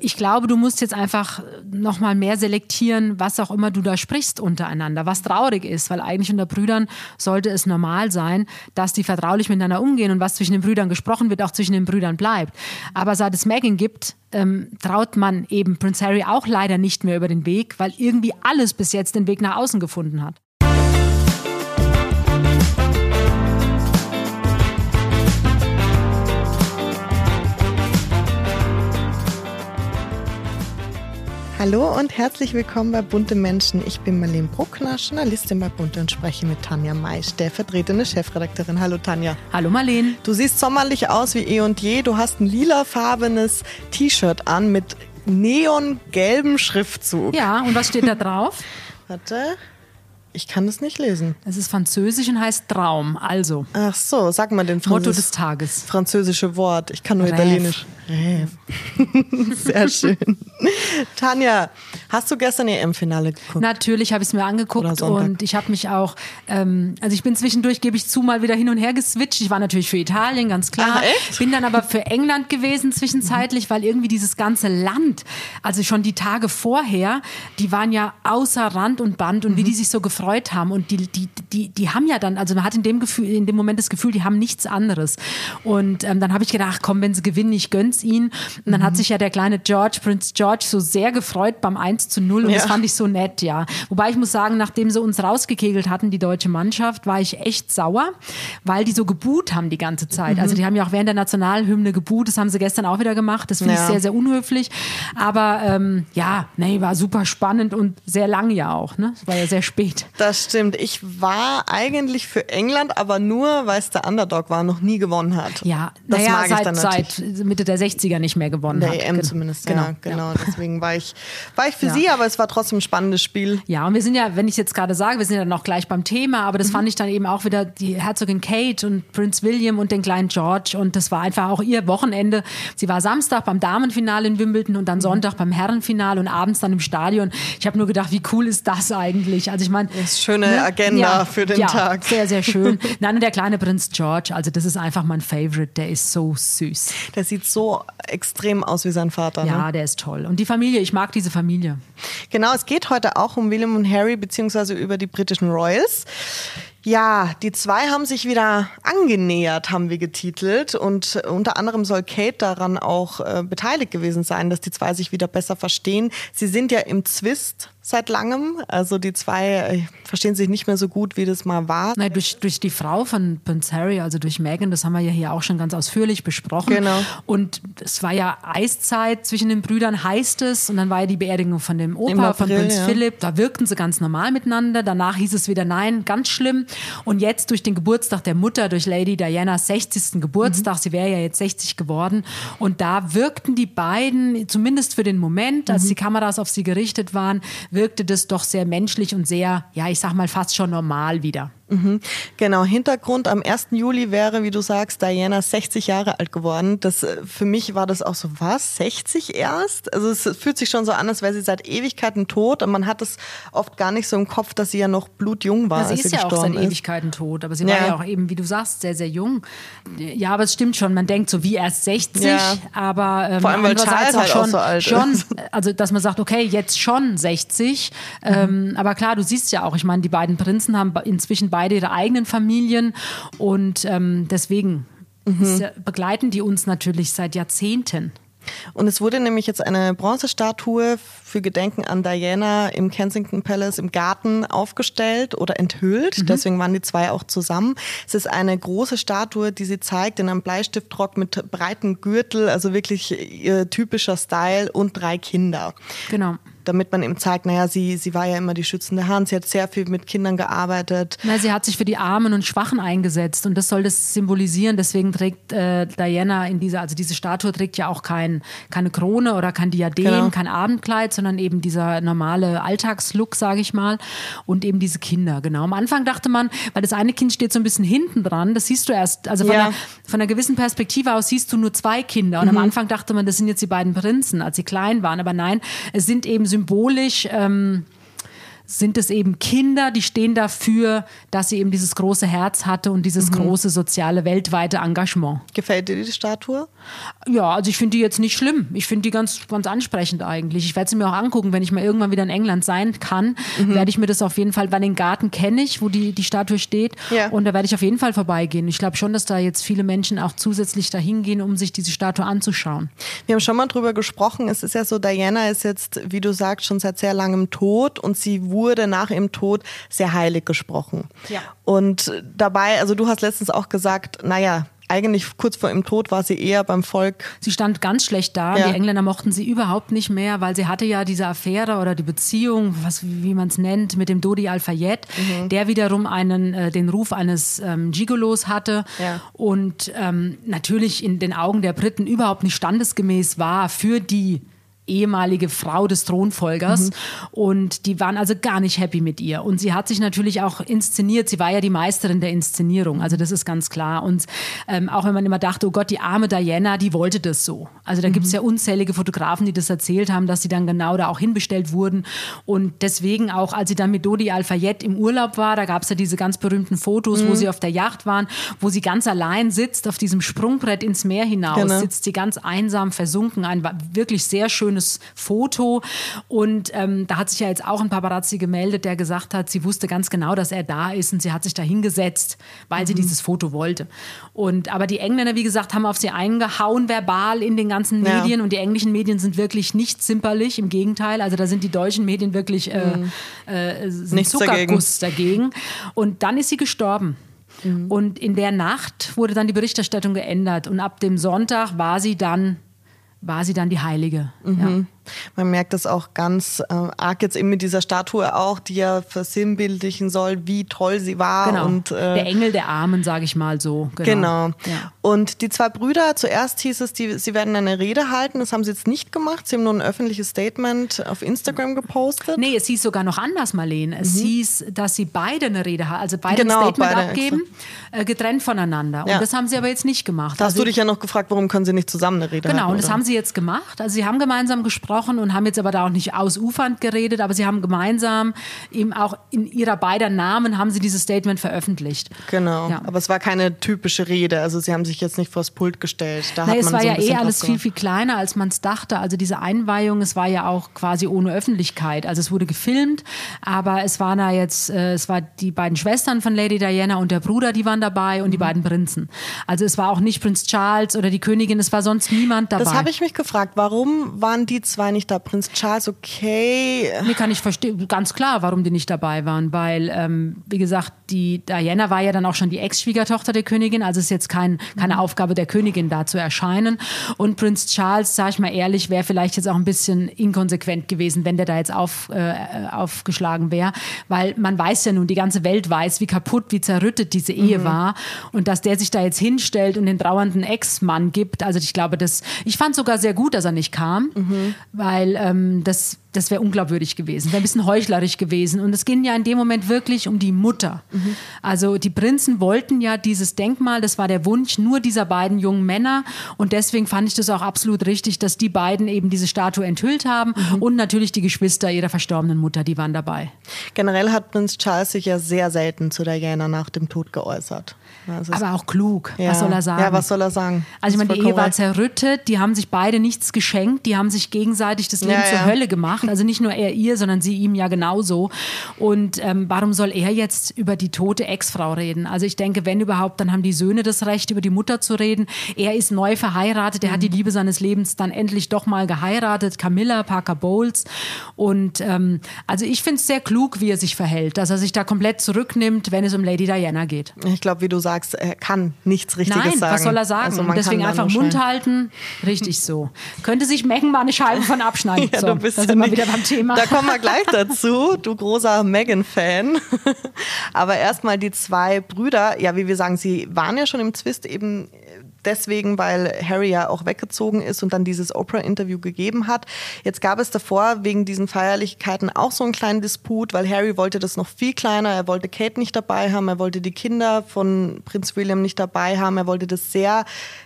Ich glaube, du musst jetzt einfach noch mal mehr selektieren, was auch immer du da sprichst untereinander, was traurig ist, weil eigentlich unter Brüdern sollte es normal sein, dass die vertraulich miteinander umgehen und was zwischen den Brüdern gesprochen wird, auch zwischen den Brüdern bleibt. Aber seit es Megan gibt, ähm, traut man eben Prince Harry auch leider nicht mehr über den Weg, weil irgendwie alles bis jetzt den Weg nach außen gefunden hat. Hallo und herzlich willkommen bei Bunte Menschen. Ich bin Marlene Bruckner, Journalistin bei Bunte und spreche mit Tanja May, stellvertretende Chefredakteurin. Hallo Tanja. Hallo Marlene. Du siehst sommerlich aus wie eh und je. Du hast ein lilafarbenes T-Shirt an mit neongelbem Schriftzug. Ja, und was steht da drauf? Warte. Ich kann das nicht lesen. Es ist französisch und heißt Traum. Also. Ach so, sag mal den Französ Motto des Tages. Französische Wort. Ich kann nur Rêve. Italienisch. Rêve. Sehr schön. Tanja, hast du gestern EM-Finale geguckt? Natürlich habe ich es mir angeguckt und ich habe mich auch, ähm, also ich bin zwischendurch, gebe ich zu, mal wieder hin und her geswitcht. Ich war natürlich für Italien, ganz klar. Ach, echt? Bin dann aber für England gewesen zwischenzeitlich, weil irgendwie dieses ganze Land, also schon die Tage vorher, die waren ja außer Rand und Band und wie die sich so gefreut haben und die, die, die, die haben ja dann, also man hat in dem Gefühl, in dem Moment das Gefühl, die haben nichts anderes. Und ähm, dann habe ich gedacht, komm, wenn sie gewinnen, ich gönn's ihnen. Und dann hat sich ja der kleine George, Prince George, so sehr gefreut beim 1 zu 0 und das Ja. fand ich so nett, ja. Wobei ich muss sagen, nachdem sie uns rausgekegelt hatten, die deutsche Mannschaft, war ich echt sauer, weil die so gebuht haben die ganze Zeit. Also die haben ja auch während der Nationalhymne gebuht, das haben sie gestern auch wieder gemacht. Das finde ich Ja. sehr, sehr unhöflich. Aber ähm, ja, nee, war super spannend und sehr lang ja auch. Ne? Es war ja sehr spät. Das stimmt. Ich war eigentlich für England, aber nur, weil es der Underdog war, noch nie gewonnen hat. Ja, das naja, mag ich seit, dann natürlich. seit Mitte der 60er nicht mehr gewonnen Der hat. EM Genau. zumindest, genau. ja, genau. Deswegen war ich, war ich für Ja. sie, aber es war trotzdem ein spannendes Spiel. Ja, und wir sind ja, wenn ich jetzt gerade sage, wir sind ja noch gleich beim Thema, aber Mhm. das fand ich dann eben auch wieder die Herzogin Kate und Prinz William und den kleinen George und das war einfach auch ihr Wochenende. Sie war Samstag beim Damenfinale in Wimbledon und Mhm. dann Sonntag beim Herrenfinale und abends dann im Stadion. Ich habe nur gedacht, wie cool ist das eigentlich? Also ich meine, Das ist schöne Agenda für den ja, Tag. Sehr, sehr schön. Nein, und der kleine Prinz George, also das ist einfach mein Favorite, der ist so süß. Der sieht so extrem aus wie sein Vater. Ne? Ja, der ist toll. Und die Familie, ich mag diese Familie. Genau, es geht heute auch um William und Harry beziehungsweise über die britischen Royals. Ja, die zwei haben sich wieder angenähert, haben wir getitelt. Und unter anderem soll Kate daran auch äh, beteiligt gewesen sein, dass die zwei sich wieder besser verstehen. Sie sind ja im Zwist seit langem. Also die zwei äh, verstehen sich nicht mehr so gut, wie das mal war. Nein, durch, durch die Frau von Prince Harry, also durch Meghan, das haben wir ja hier auch schon ganz ausführlich besprochen. Genau. Und es war ja Eiszeit zwischen den Brüdern, heißt es. Und dann war ja die Beerdigung von dem Opa, von April, Prinz ja. Philipp. Da wirkten sie ganz normal miteinander. Danach hieß es wieder nein, ganz schlimm. Und jetzt durch den Geburtstag der Mutter, durch Lady Dianas 60. Geburtstag, Mhm. sie wäre ja jetzt 60 geworden. Und da wirkten die beiden, zumindest für den Moment, Mhm. als die Kameras auf sie gerichtet waren, wirkte das doch sehr menschlich und sehr, ja, ich sag mal fast schon normal wieder. Genau, Hintergrund, am 1. Juli wäre, wie du sagst, Diana 60 Jahre alt geworden. Das, äh, für mich war das auch so, was, 60 erst? Also es fühlt sich schon so an, als wäre sie seit Ewigkeiten tot und man hat es oft gar nicht so im Kopf, dass sie ja noch blutjung war, Ja, sie als ist sie ja auch seit ist. Ewigkeiten tot, aber sie Ja. war ja auch eben, wie du sagst, sehr, sehr jung. Ja, aber es stimmt schon, man denkt so wie erst 60, Ja. aber ähm, Vor allem, weil Charles halt auch schon, so alt schon, ist. also dass man sagt, okay, jetzt schon 60, ähm, aber klar, du siehst ja auch, ich meine, die beiden Prinzen haben inzwischen beide ihre eigenen Familien und ähm, deswegen Mhm. begleiten die uns natürlich seit Jahrzehnten. Und es wurde nämlich jetzt eine Bronzestatue für Gedenken an Diana im Kensington Palace im Garten aufgestellt oder enthüllt. Deswegen waren die zwei auch zusammen. Es ist eine große Statue, die sie zeigt in einem Bleistiftrock mit breiten Gürtel, also wirklich ihr typischer Style und drei Kinder. Genau. Damit man eben zeigt, naja, sie, sie war ja immer die schützende Hand, sie hat sehr viel mit Kindern gearbeitet. Na, sie hat sich für die Armen und Schwachen eingesetzt und das soll das symbolisieren. Deswegen trägt äh, Diana in dieser, also diese Statue trägt ja auch kein, keine Krone oder kein Diadem, Genau. kein Abendkleid, sondern eben dieser normale Alltagslook, sage ich mal, und eben diese Kinder. Genau. Am Anfang dachte man, weil das eine Kind steht so ein bisschen hinten dran, das siehst du erst, also von, Ja. einer, von einer gewissen Perspektive aus siehst du nur zwei Kinder. Und am Anfang dachte man, das sind jetzt die beiden Prinzen, als sie klein waren. Aber nein, es sind eben symbolisch. Ähm, sind es eben Kinder, die stehen dafür, dass sie eben dieses große Herz hatte und dieses mhm. große soziale weltweite Engagement. Gefällt dir die Statue? Ja, also ich finde die jetzt nicht schlimm. Ich finde die ganz, ganz ansprechend eigentlich. Ich werde sie mir auch angucken, wenn ich mal irgendwann wieder in England sein kann, mhm. werde ich mir das auf jeden Fall, weil den Garten kenne ich, wo die, die Statue steht ja. und da werde ich auf jeden Fall vorbeigehen. Ich glaube schon, dass da jetzt viele Menschen auch zusätzlich dahin gehen, um sich diese Statue anzuschauen. Wir haben schon mal drüber gesprochen. Es ist ja so, Diana ist jetzt, wie du sagst, schon seit sehr langem tot und sie wurde wurde nach ihrem Tod sehr heilig gesprochen. Ja. Und dabei, also du hast letztens auch gesagt, naja, eigentlich kurz vor ihrem Tod war sie eher beim Volk. Sie stand ganz schlecht da. Ja. Die Engländer mochten sie überhaupt nicht mehr, weil sie hatte ja diese Affäre oder die Beziehung, was, wie man es nennt, mit dem Dodi Al-Fayed, mhm. der wiederum einen, äh, den Ruf eines ähm, Gigolos hatte ja. und ähm, natürlich in den Augen der Briten überhaupt nicht standesgemäß war für die ehemalige Frau des Thronfolgers. Mhm. Und die waren also gar nicht happy mit ihr. Und sie hat sich natürlich auch inszeniert. Sie war ja die Meisterin der Inszenierung. Also das ist ganz klar. Und ähm, auch wenn man immer dachte, oh Gott, die arme Diana, die wollte das so. Also da mhm. gibt es ja unzählige Fotografen, die das erzählt haben, dass sie dann genau da auch hinbestellt wurden. Und deswegen auch, als sie dann mit Dodi Al-Fayed im Urlaub war, da gab es ja diese ganz berühmten Fotos, mhm. wo sie auf der Yacht waren, wo sie ganz allein sitzt auf diesem Sprungbrett ins Meer hinaus, genau. sitzt sie ganz einsam versunken. Ein wirklich sehr schönes schönes Foto. Und ähm, da hat sich ja jetzt auch ein Paparazzi gemeldet, der gesagt hat, sie wusste ganz genau, dass er da ist und sie hat sich da hingesetzt, weil mhm. sie dieses Foto wollte. Und aber die Engländer, wie gesagt, haben auf sie eingehauen verbal in den ganzen Medien ja. und die englischen Medien sind wirklich nicht zimperlich, im Gegenteil. Also da sind die deutschen Medien wirklich äh, mhm. äh, Zuckerguss dagegen. dagegen. Und dann ist sie gestorben. Mhm. Und in der Nacht wurde dann die Berichterstattung geändert und ab dem Sonntag war sie dann war sie dann die Heilige. Mhm. Ja. Man merkt das auch ganz äh, arg jetzt eben mit dieser Statue auch, die ja versinnbildlichen soll, wie toll sie war. Genau. Und, äh, der Engel der Armen, sage ich mal so. Genau. genau. Ja. Und die zwei Brüder, zuerst hieß es, die, sie werden eine Rede halten. Das haben sie jetzt nicht gemacht. Sie haben nur ein öffentliches Statement auf Instagram gepostet. Nee, es hieß sogar noch anders, Marlene. Es mhm. hieß, dass sie beide eine Rede halten, also beide genau, ein Statement beide abgeben, äh, getrennt voneinander. Und ja. das haben sie aber jetzt nicht gemacht. Da hast also, du dich ja noch gefragt, warum können sie nicht zusammen eine Rede genau, halten? Genau, und das haben sie jetzt gemacht. Also sie haben gemeinsam gesprochen und haben jetzt aber da auch nicht ausufernd geredet, aber sie haben gemeinsam eben auch in ihrer beider Namen haben sie dieses Statement veröffentlicht. Genau, ja. aber es war keine typische Rede, also sie haben sich jetzt nicht vors Pult gestellt. Da Na, es war so ja eh alles viel, viel kleiner, als man es dachte. Also diese Einweihung, es war ja auch quasi ohne Öffentlichkeit. Also es wurde gefilmt, aber es waren da jetzt, äh, es war die beiden Schwestern von Lady Diana und der Bruder, die waren dabei und mhm. die beiden Prinzen. Also es war auch nicht Prinz Charles oder die Königin, es war sonst niemand dabei. Das habe ich mich gefragt, warum waren die zwei nicht da? Prinz Charles okay. Mir kann ich verstehen, ganz klar, warum die nicht dabei waren, weil, ähm, wie gesagt, die Diana war ja dann auch schon die Ex-Schwiegertochter der Königin, also ist jetzt kein, keine mhm. Aufgabe der Königin, da zu erscheinen. Und Prinz Charles, sag ich mal ehrlich, wäre vielleicht jetzt auch ein bisschen inkonsequent gewesen, wenn der da jetzt auf, äh, aufgeschlagen wäre, weil man weiß ja nun, die ganze Welt weiß, wie kaputt, wie zerrüttet diese Ehe mhm. war und dass der sich da jetzt hinstellt und den trauernden Ex-Mann gibt. Also ich glaube, das, ich fand sogar sehr gut, dass er nicht kam, mhm. Weil ähm, das, das wäre unglaubwürdig gewesen, wäre ein bisschen heuchlerisch gewesen. Und es ging ja in dem Moment wirklich um die Mutter. Mhm. Also die Prinzen wollten ja dieses Denkmal, das war der Wunsch nur dieser beiden jungen Männer. Und deswegen fand ich das auch absolut richtig, dass die beiden eben diese Statue enthüllt haben. Mhm. Und natürlich die Geschwister ihrer verstorbenen Mutter, die waren dabei. Generell hat Prinz Charles sich ja sehr selten zu Diana nach dem Tod geäußert. Also Aber auch klug. Ja. Was soll er sagen? Ja, was soll er sagen? Also ich meine, die Ehe war zerrüttet, die haben sich beide nichts geschenkt, die haben sich gegenseitig das Leben ja, zur Hölle gemacht. Also nicht nur er ihr, sondern sie ihm ja genauso. Und ähm, warum soll er jetzt über die tote Ex-Frau reden? Also ich denke, wenn überhaupt, dann haben die Söhne das Recht, über die Mutter zu reden. Er ist neu verheiratet, er mhm. hat die Liebe seines Lebens dann endlich doch mal geheiratet, Camilla Parker Bowles. Und ähm, also ich finde es sehr klug, wie er sich verhält, dass er sich da komplett zurücknimmt, wenn es um Lady Diana geht. Ich glaube, wie du sagst, sagst, er kann nichts Richtiges Nein, sagen. was soll er sagen? Also Deswegen einfach Mund halten. Richtig so. Könnte sich Megan mal eine Scheibe von abschneiden. ja, so, du bist da sind wir wieder beim Thema. Da kommen wir gleich dazu, du großer Megan-Fan. Aber erstmal die zwei Brüder, ja, wie wir sagen, sie waren ja schon im Zwist eben deswegen, weil Harry ja auch weggezogen ist und dann dieses Oprah-Interview gegeben hat. Jetzt gab es davor wegen diesen Feierlichkeiten auch so einen kleinen Disput, weil Harry wollte das noch viel kleiner. Er wollte Kate nicht dabei haben, er wollte die Kinder von Prinz William nicht dabei haben, er wollte das sehr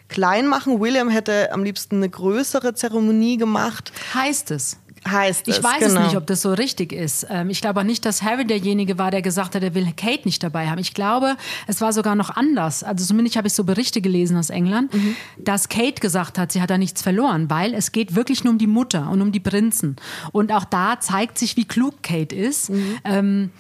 klein machen. William hätte am liebsten eine größere Zeremonie gemacht. Heißt es? Heißt Ich es, weiß genau. es nicht, ob das so richtig ist. Ähm, ich glaube auch nicht, dass Harry derjenige war, der gesagt hat, er will Kate nicht dabei haben. Ich glaube, es war sogar noch anders. Also zumindest habe ich so Berichte gelesen aus England, Mhm. dass Kate gesagt hat, sie hat da nichts verloren, weil es geht wirklich nur um die Mutter und um die Prinzen. Und auch da zeigt sich, wie klug Kate ist. Mhm. Ähm,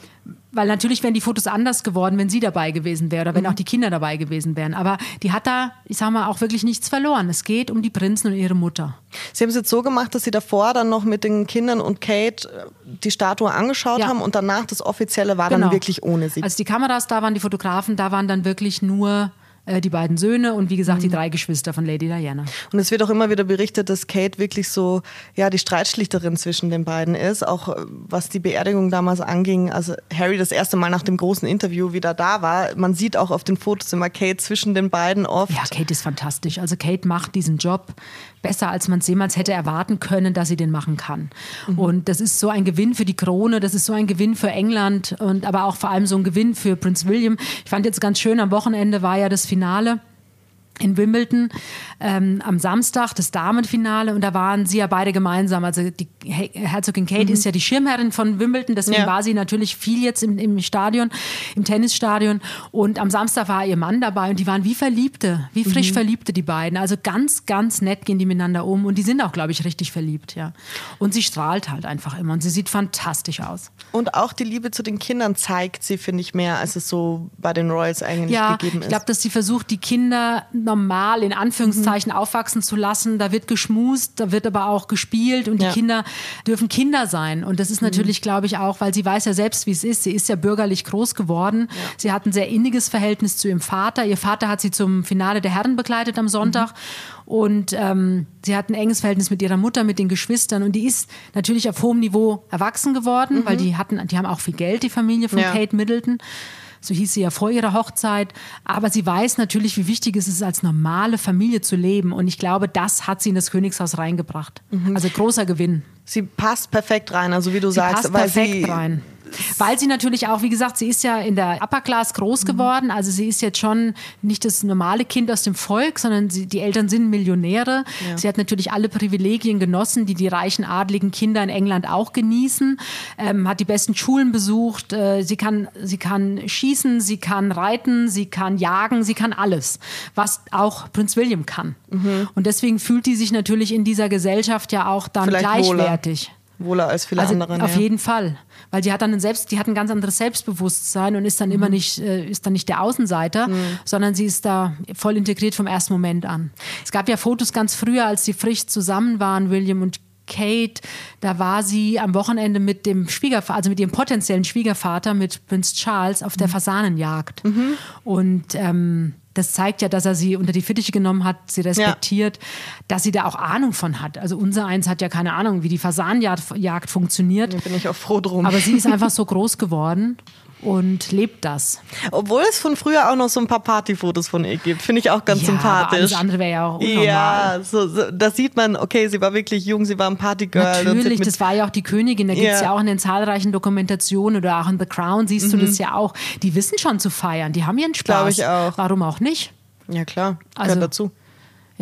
weil natürlich wären die Fotos anders geworden, wenn sie dabei gewesen wäre oder wenn Mhm. auch die Kinder dabei gewesen wären. Aber die hat da, ich sag mal, auch wirklich nichts verloren. Es geht um die Prinzen und ihre Mutter. Sie haben es jetzt so gemacht, dass Sie davor dann noch mit den Kindern und Kate äh, die Statue angeschaut Ja. haben und danach das Offizielle war Genau. dann wirklich ohne sie. Als die Kameras da waren, die Fotografen, da waren dann wirklich nur die beiden Söhne und wie gesagt Mhm. die drei Geschwister von Lady Diana. Und es wird auch immer wieder berichtet, dass Kate wirklich so, ja, die Streitschlichterin zwischen den beiden ist, auch äh, was die Beerdigung damals anging. Also Harry das erste Mal nach dem großen Interview wieder da war. Man sieht auch auf den Fotos immer Kate zwischen den beiden oft. Ja, Kate ist fantastisch. Also Kate macht diesen Job besser, als man es jemals hätte erwarten können, dass sie den machen kann. Mhm. Und das ist so ein Gewinn für die Krone, das ist so ein Gewinn für England und aber auch vor allem so ein Gewinn für Prinz William. Ich fand jetzt ganz schön, am Wochenende war ja das Finale in Wimbledon ähm, am Samstag, das Damenfinale, und da waren sie ja beide gemeinsam. Also die He- Herzogin Kate ist ja die Schirmherrin von Wimbledon, deswegen Ja. war sie natürlich viel jetzt im, im Stadion, im Tennisstadion. Und am Samstag war ihr Mann dabei und die waren wie Verliebte, wie frisch Verliebte, die beiden. Also ganz, ganz nett gehen die miteinander um und die sind auch, glaube ich, richtig verliebt, ja. Und sie strahlt halt einfach immer und sie sieht fantastisch aus. Und auch die Liebe zu den Kindern zeigt sie, finde ich, mehr, als es so bei den Royals eigentlich ja, gegeben ist. ich glaube, dass sie versucht, die Kinder normal in Anführungszeichen aufwachsen zu lassen. Da wird geschmust, da wird aber auch gespielt und Ja. die Kinder dürfen Kinder sein. Und das ist natürlich, glaube ich, auch, weil sie weiß ja selbst, wie es ist. Sie ist ja bürgerlich groß geworden. Sie hat ein sehr inniges Verhältnis zu ihrem Vater. Ihr Vater hat sie zum Finale der Herren begleitet am Sonntag. Und ähm, sie hat ein enges Verhältnis mit ihrer Mutter, mit den Geschwistern. Und die ist natürlich auf hohem Niveau erwachsen geworden, weil die hatten, die haben auch viel Geld, die Familie von Ja. Kate Middleton. So hieß sie ja vor ihrer Hochzeit. Aber sie weiß natürlich, wie wichtig es ist, als normale Familie zu leben. Und ich glaube, das hat sie in das Königshaus reingebracht. Also großer Gewinn. sie passt perfekt rein, also wie du Sie sagst, passt weil perfekt sie rein. Weil sie natürlich auch, wie gesagt, sie ist ja in der Upper Class groß geworden. Also sie ist jetzt schon nicht das normale Kind aus dem Volk, sondern sie, die Eltern sind Millionäre. Sie hat natürlich alle Privilegien genossen, die die reichen, adligen Kinder in England auch genießen. Ähm, hat die besten Schulen besucht. Äh, sie, kann, sie kann schießen, sie kann reiten, sie kann jagen, sie kann alles, was auch Prinz William kann. Mhm. Und deswegen fühlt die sich natürlich in dieser Gesellschaft ja auch dann Vielleicht gleichwertig. wohler als viele Also andere. auf ja. jeden Fall, weil die hat dann ein selbst, die hat ein ganz anderes Selbstbewusstsein und ist dann Mhm. immer nicht, äh, ist dann nicht der Außenseiter, sondern sie ist da voll integriert vom ersten Moment an. Es gab ja Fotos ganz früher, als sie frisch zusammen waren, William und Kate, da war sie am Wochenende mit dem Schwiegervater, also mit ihrem potenziellen Schwiegervater, mit Prinz Charles, auf der Mhm. Fasanenjagd. Und ähm, das zeigt ja, dass er sie unter die Fittiche genommen hat, sie respektiert, dass sie da auch Ahnung von hat. Also unser eins hat ja keine Ahnung, wie die Fasanenjagd Jagd funktioniert. Da bin ich auch froh drum. Aber sie ist einfach so groß geworden und lebt das. Obwohl es von früher auch noch so ein paar Partyfotos von ihr gibt, finde ich auch ganz ja, Aber sympathisch. alles andere wäre ja auch unnormal. Ja, so, so, da sieht man, okay, sie war wirklich jung, sie war ein Partygirl. Natürlich, das war ja auch die Königin. Da gibt es Ja. ja auch in den zahlreichen Dokumentationen oder auch in The Crown siehst du das ja auch. Die wissen schon zu feiern, die haben ihren Spaß. Glaube ich auch. Warum auch nicht? ja klar, Also- gehört dazu.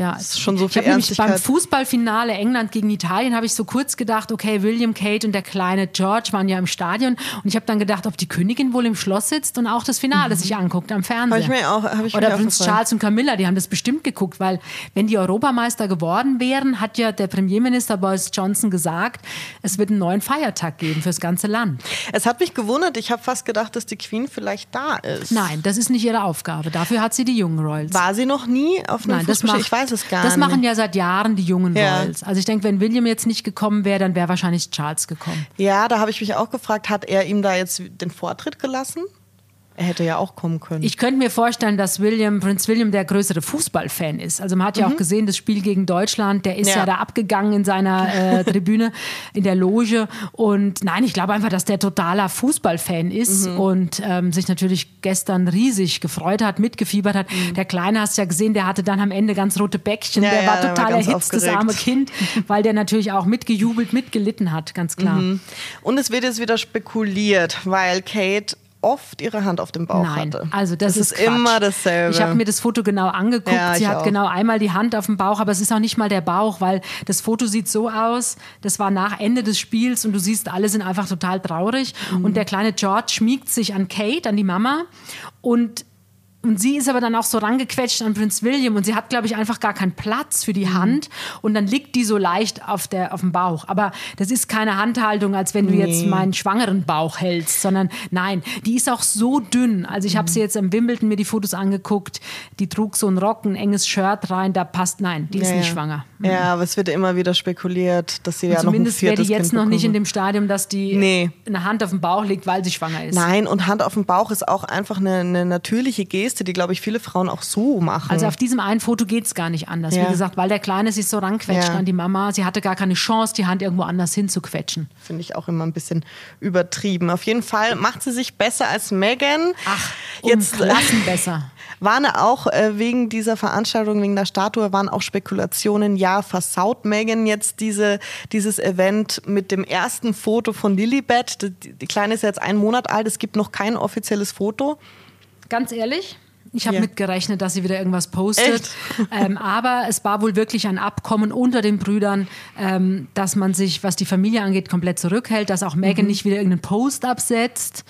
Ja, Das ist schon so ich viel habe nämlich beim. Fußballfinale England gegen Italien habe ich so kurz gedacht, okay, William, Kate und der kleine George waren ja im Stadion und ich habe dann gedacht, ob die Königin wohl im Schloss sitzt und auch das Finale sich anguckt am Fernseher. Habe Mhm. ich mir auch, habe ich Oder mir Prinz gefallen. Charles und Camilla, die haben das bestimmt geguckt, weil wenn die Europameister geworden wären, hat ja der Premierminister Boris Johnson gesagt, es wird einen neuen Feiertag geben fürs ganze Land. Es hat mich gewundert, ich habe fast gedacht, dass die Queen vielleicht da ist. Nein, das ist nicht ihre Aufgabe. Dafür hat sie die jungen Royals. War sie noch nie auf einem Nein, das macht, Ich weiß es gar das nicht. machen ja seit Jahren die jungen Ja. Royals. Also ich denke, wenn William jetzt nicht gekommen wäre, dann wäre wahrscheinlich Charles gekommen. Ja, da habe ich mich auch gefragt, hat er ihm da jetzt den Vortritt gelassen? Er hätte ja auch kommen können. Ich könnte mir vorstellen, dass William, Prinz William der größere Fußballfan ist. Also man hat ja auch gesehen, das Spiel gegen Deutschland, der ist ja, Mhm. Ja. da abgegangen in seiner äh, Tribüne, in der Loge. Und nein, ich glaube einfach, dass der totaler Fußballfan ist Mhm. und ähm, sich natürlich gestern riesig gefreut hat, mitgefiebert hat. Der Kleine hast ja gesehen, der hatte dann am Ende ganz rote Bäckchen. Mhm. Ja, der ja, war war total ganz erhitzt, das aufgeregt. arme Kind, weil der natürlich auch mitgejubelt, mitgelitten hat, ganz klar. Und es wird jetzt wieder spekuliert, weil Kate oft ihre Hand auf dem Bauch Nein, hatte. also das, ist, ist Quatsch. immer dasselbe. Ich habe mir das Foto genau angeguckt. Ja, Sie hat auch. genau einmal die Hand auf dem Bauch, aber es ist auch nicht mal der Bauch, weil das Foto sieht so aus. Das war nach Ende des Spiels und du siehst, alle sind einfach total traurig. Mhm. Und der kleine George schmiegt sich an Kate, an die Mama und und sie ist aber dann auch so rangequetscht an Prinz William und sie hat, glaube ich, einfach gar keinen Platz für die Mhm. Hand und dann liegt die so leicht auf, der, auf dem Bauch. Aber das ist keine Handhaltung, als wenn du jetzt Nee. meinen schwangeren Bauch hältst, sondern nein, die ist auch so dünn. Also ich habe Mhm. sie jetzt im Wimbledon mir die Fotos angeguckt, die trug so einen Rock, ein enges Shirt rein, da passt, nein, die ist ja, nicht ja. schwanger. Ja, aber es wird immer wieder spekuliert, dass sie ja noch ein Zumindest wäre die jetzt kind noch nicht in bekommen. dem Stadium, dass die Nee. eine Hand auf dem Bauch legt, weil sie schwanger ist. Nein, und Hand auf dem Bauch ist auch einfach eine, eine natürliche Geste, die, glaube ich, viele Frauen auch so machen. Also auf diesem einen Foto geht es gar nicht anders. Ja. Wie gesagt, weil der Kleine sich so ranquetscht Ja. an die Mama. Sie hatte gar keine Chance, die Hand irgendwo anders hinzuquetschen. Finde ich auch immer ein bisschen übertrieben. Auf jeden Fall macht sie sich besser als Megan. Ach, um jetzt äh, Klassen besser. waren auch äh, wegen dieser Veranstaltung, wegen der Statue, waren auch Spekulationen, ja, versaut Megan jetzt diese, dieses Event mit dem ersten Foto von Lilibet. Die, die Kleine ist jetzt einen Monat alt, es gibt noch kein offizielles Foto. Ganz ehrlich, ich habe Ja. mitgerechnet, dass sie wieder irgendwas postet. Ähm, aber es war wohl wirklich ein Abkommen unter den Brüdern, ähm, dass man sich, was die Familie angeht, komplett zurückhält, dass auch Megan nicht wieder irgendeinen Post absetzt.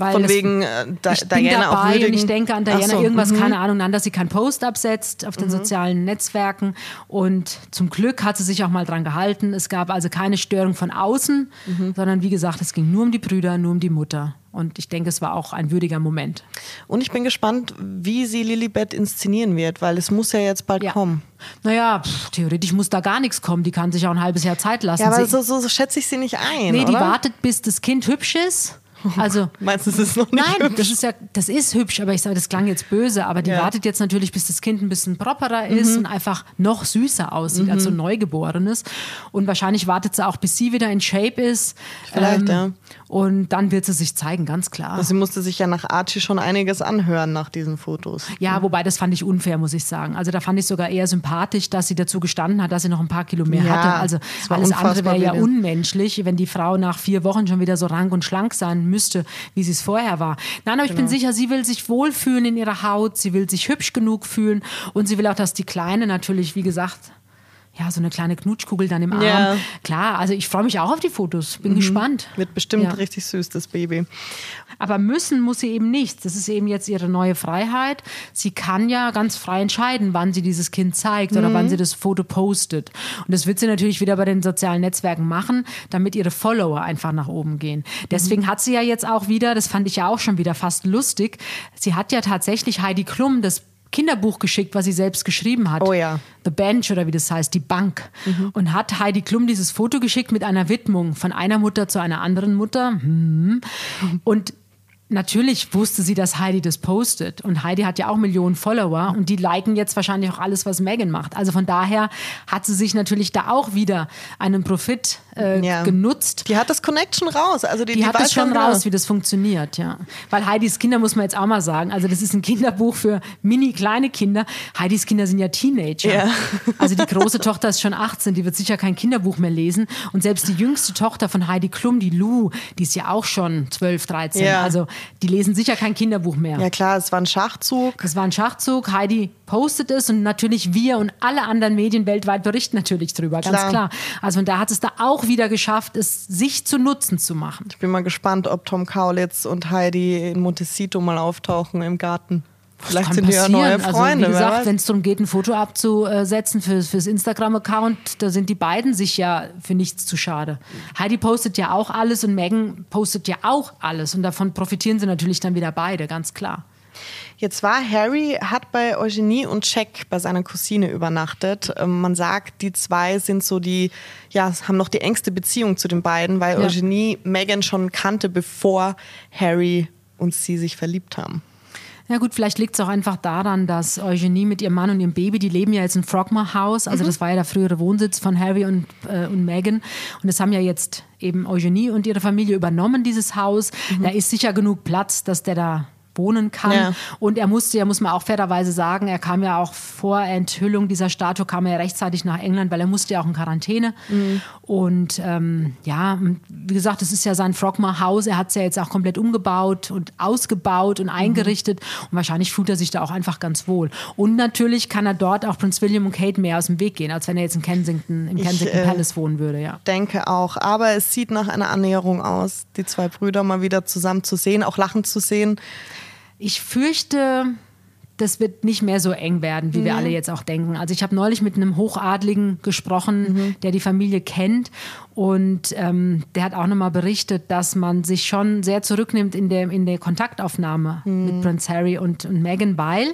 Weil Mhm. Von wegen äh, Di- ich bin Diana auch dabei und ich denke an Diana so, irgendwas, mhm. keine Ahnung, nein, dass sie keinen Post absetzt auf den sozialen Netzwerken. Und zum Glück hat sie sich auch mal dran gehalten. Es gab also keine Störung von außen, Mhm. sondern wie gesagt, es ging nur um die Brüder, nur um die Mutter. Und ich denke, es war auch ein würdiger Moment. Und ich bin gespannt, wie sie Lilibet inszenieren wird, weil es muss ja jetzt bald Ja. kommen. Naja, pff, theoretisch muss da gar nichts kommen. Die kann sich auch ein halbes Jahr Zeit lassen. Ja, aber so, so, so schätze ich sie nicht ein. nee, die oder? wartet, bis das Kind hübsch ist. Also, Meinst du, es ist noch nicht Nein, hübsch? das ist ja, das ist hübsch, aber ich sage, das klang jetzt böse, aber die Ja. Mhm. wartet jetzt natürlich, bis das Kind ein bisschen properer ist und einfach noch süßer aussieht als so ein Neugeborenes. Und wahrscheinlich wartet sie auch, bis sie wieder in Shape ist. Ähm, Vielleicht, ja. Und dann wird sie sich zeigen, ganz klar. Sie musste sich ja nach Archie schon einiges anhören nach diesen Fotos. Ja, wobei das fand ich unfair, muss ich sagen. Also da fand ich sogar eher sympathisch, dass sie dazu gestanden hat, dass sie noch ein paar Kilo mehr Ja, hatte. Also alles andere wäre ja unmenschlich, wenn die Frau nach vier Wochen schon wieder so rank und schlank sein müsste, wie sie es vorher war. Nein, aber ich Genau. bin sicher, sie will sich wohlfühlen in ihrer Haut, sie will sich hübsch genug fühlen und sie will auch, dass die Kleine natürlich, wie gesagt, ja, so eine kleine Knutschkugel dann im Arm. Ja. Mhm. Klar, also ich freue mich auch auf die Fotos, bin gespannt. Wird bestimmt Ja. richtig süß, das Baby. Aber müssen muss sie eben nicht. Das ist eben jetzt ihre neue Freiheit. Sie kann ja ganz frei entscheiden, wann sie dieses Kind zeigt oder wann sie das Foto postet. Und das wird sie natürlich wieder bei den sozialen Netzwerken machen, damit ihre Follower einfach nach oben gehen. Deswegen hat sie ja jetzt auch wieder, das fand ich ja auch schon wieder fast lustig, sie hat ja tatsächlich Heidi Klum das Kinderbuch geschickt, was sie selbst geschrieben hat. Oh ja. The Bench oder wie das heißt, die Bank. Und hat Heidi Klum dieses Foto geschickt mit einer Widmung von einer Mutter zu einer anderen Mutter. Hm. Und natürlich wusste sie, dass Heidi das postet. Und Heidi hat ja auch Millionen Follower und die liken jetzt wahrscheinlich auch alles, was Megan macht. Also von daher hat sie sich natürlich da auch wieder einen Profit äh, Ja. genutzt. Die hat das Connection raus. Also die, Die, hat weiß es schon genau. raus, wie das funktioniert, ja. Weil Heidis Kinder muss man jetzt auch mal sagen. Also das ist ein Kinderbuch für mini kleine Kinder. Heidis Kinder sind ja Teenager. Ja. Also die große Tochter ist schon 18, die wird sicher kein Kinderbuch mehr lesen. Und selbst die jüngste Tochter von Heidi Klum, die Lou, die ist ja auch schon 12, 13. Ja. Also die lesen sicher kein Kinderbuch mehr. Ja klar, es war ein Schachzug. Das war ein Schachzug. Heidi postet es und natürlich wir und alle anderen Medien weltweit berichten natürlich drüber, ganz Klar. klar. Also und da hat es da auch wieder geschafft, es sich zu Nutzen zu machen. Ich bin mal gespannt, ob Tom Kaulitz und Heidi in Montecito mal auftauchen im Garten. Vielleicht sind die ja passieren. neue Also, Freunde. wie wer gesagt, wenn es darum geht, ein Foto abzusetzen für, fürs Instagram-Account, da sind die beiden sich ja für nichts zu schade. Heidi postet ja auch alles und Megan postet ja auch alles. Und davon profitieren sie natürlich dann wieder beide, ganz klar. Jetzt war Harry, hat bei Eugenie und Jack bei seiner Cousine übernachtet. Ähm, Man sagt, die zwei sind so die, ja, haben noch die engste Beziehung zu den beiden, weil Ja. Eugenie Megan schon kannte, bevor Harry und sie sich verliebt haben. Ja gut, vielleicht liegt es auch einfach daran, dass Eugenie mit ihrem Mann und ihrem Baby, die leben ja jetzt in Frogmore House, also das war ja der frühere Wohnsitz von Harry und, äh, und Meghan. Und das haben ja jetzt eben Eugenie und ihre Familie übernommen, dieses Haus. Da ist sicher genug Platz, dass der da wohnen kann. Ja. Und er musste ja, muss man auch fairerweise sagen, er kam ja auch vor Enthüllung dieser Statue, kam er ja rechtzeitig nach England, weil er musste ja auch in Quarantäne. Mhm. Und ähm, ja, wie gesagt, das ist ja sein Frogmore-Haus. Er hat es ja jetzt auch komplett umgebaut und ausgebaut und Mhm. eingerichtet. Und wahrscheinlich fühlt er sich da auch einfach ganz wohl. Und natürlich kann er dort auch Prince William und Kate mehr aus dem Weg gehen, als wenn er jetzt in Kensington, im Ich, Kensington äh, Palace wohnen würde, ja. Denke auch. Aber es sieht nach einer Annäherung aus, die zwei Brüder mal wieder zusammen zu sehen, auch lachend zu sehen. Ich fürchte, das wird nicht mehr so eng werden, wie wir alle jetzt auch denken. Also ich habe neulich mit einem Hochadligen gesprochen, der die Familie kennt. Und ähm, der hat auch nochmal berichtet, dass man sich schon sehr zurücknimmt in der, in der Kontaktaufnahme mit Prince Harry und, und Meghan, weil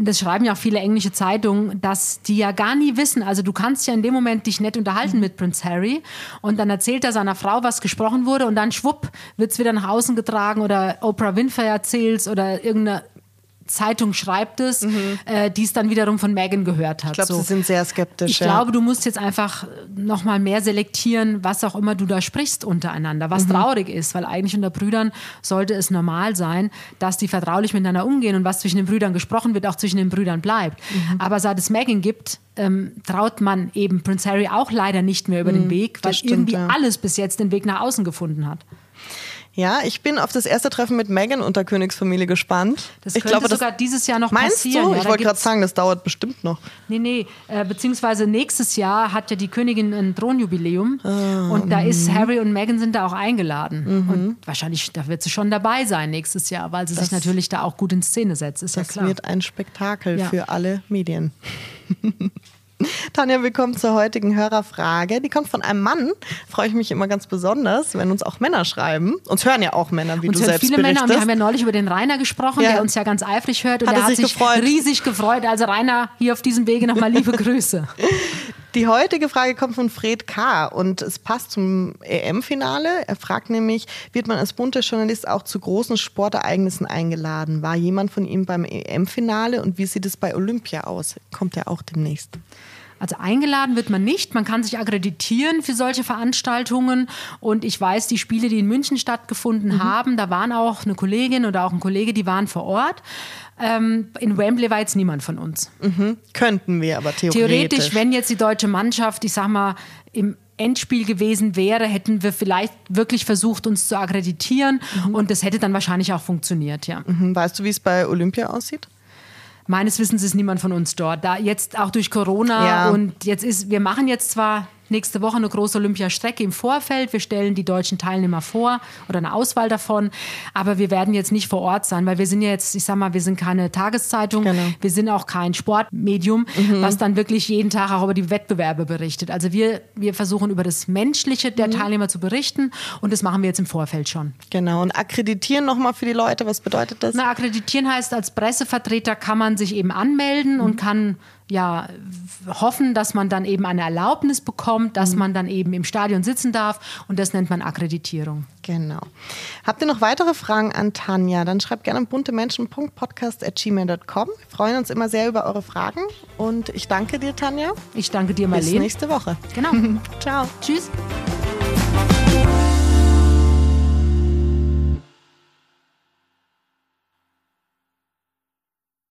das schreiben ja auch viele englische Zeitungen, dass die ja gar nie wissen. Also du kannst ja in dem Moment dich nett unterhalten mit Prince Harry und dann erzählt er seiner Frau, was gesprochen wurde und dann schwupp wird es wieder nach außen getragen oder Oprah Winfrey erzählt oder irgendeine Zeitung schreibt es, äh, die es dann wiederum von Meghan gehört hat. Ich glaube, So. sie sind sehr skeptisch. Ich ja. glaube, du musst jetzt einfach noch mal mehr selektieren, was auch immer du da sprichst untereinander, was traurig ist, weil eigentlich unter Brüdern sollte es normal sein, dass die vertraulich miteinander umgehen und was zwischen den Brüdern gesprochen wird, auch zwischen den Brüdern bleibt. Aber seit es Megan gibt, ähm, traut man eben Prince Harry auch leider nicht mehr über den Weg, weil stimmt, irgendwie ja. alles bis jetzt den Weg nach außen gefunden hat. Ja, ich bin auf das erste Treffen mit Megan und der Königsfamilie gespannt. Das ich könnte glaube, das sogar dieses Jahr noch meinst passieren. du? Ja, ich wollte gerade sagen, das dauert bestimmt noch. Nee, nee, äh, beziehungsweise nächstes Jahr hat ja die Königin ein Thronjubiläum und da ist Harry und Meghan sind da auch eingeladen. Und wahrscheinlich, da wird sie schon dabei sein nächstes Jahr, weil sie sich natürlich da auch gut in Szene setzt, ist ja Das klar. wird ein Spektakel Ja. für alle Medien. Tanja, willkommen zur heutigen Hörerfrage. Die kommt von einem Mann. Freue ich mich immer ganz besonders, wenn uns auch Männer schreiben. Uns hören ja auch Männer, wie Uns du hören selbst viele berichtest. Männer und wir haben ja neulich über den Rainer gesprochen, Ja. der uns ja ganz eifrig hört und Hat der er hat sich sich gefreut? riesig gefreut. Also Rainer, hier auf diesem Wege nochmal liebe Grüße. Die heutige Frage kommt von Fred K. und es passt zum EM-Finale. Er fragt nämlich, wird man als bunter Journalist auch zu großen Sportereignissen eingeladen? War jemand von ihm beim EM-Finale und wie sieht es bei Olympia aus? Kommt er auch demnächst? Also eingeladen wird man nicht. Man kann sich akkreditieren für solche Veranstaltungen. Und ich weiß, die Spiele, die in München stattgefunden Mhm. haben, da waren auch eine Kollegin oder auch ein Kollege, die waren vor Ort. Ähm, in Wembley war jetzt niemand von uns. Könnten wir aber theoretisch. Theoretisch, wenn jetzt die deutsche Mannschaft, ich sag mal, im Endspiel gewesen wäre, hätten wir vielleicht wirklich versucht, uns zu akkreditieren. Und das hätte dann wahrscheinlich auch funktioniert, ja. Mhm, Weißt du, wie es bei Olympia aussieht? Meines Wissens ist niemand von uns dort. Da jetzt auch durch Corona Ja. und jetzt ist, wir machen jetzt zwar nächste Woche eine große Olympiastrecke im Vorfeld. Wir stellen die deutschen Teilnehmer vor oder eine Auswahl davon. Aber wir werden jetzt nicht vor Ort sein, weil wir sind ja jetzt, ich sag mal, wir sind keine Tageszeitung. Genau. Wir sind auch kein Sportmedium, was dann wirklich jeden Tag auch über die Wettbewerbe berichtet. Also wir, wir versuchen über das Menschliche der Teilnehmer zu berichten und das machen wir jetzt im Vorfeld schon. Genau. Und akkreditieren nochmal für die Leute, was bedeutet das? Na, akkreditieren heißt, als Pressevertreter kann man sich eben anmelden und kann ja hoffen, dass man dann eben eine Erlaubnis bekommt, dass man dann eben im Stadion sitzen darf und das nennt man Akkreditierung. Genau. Habt ihr noch weitere Fragen an Tanja? Dann schreibt gerne buntemenschen.podcast.gmail.com. Wir freuen uns immer sehr über eure Fragen und ich danke dir, Tanja. Ich danke dir, Bis Marlene. nächste Woche. Genau. Ciao. Tschüss.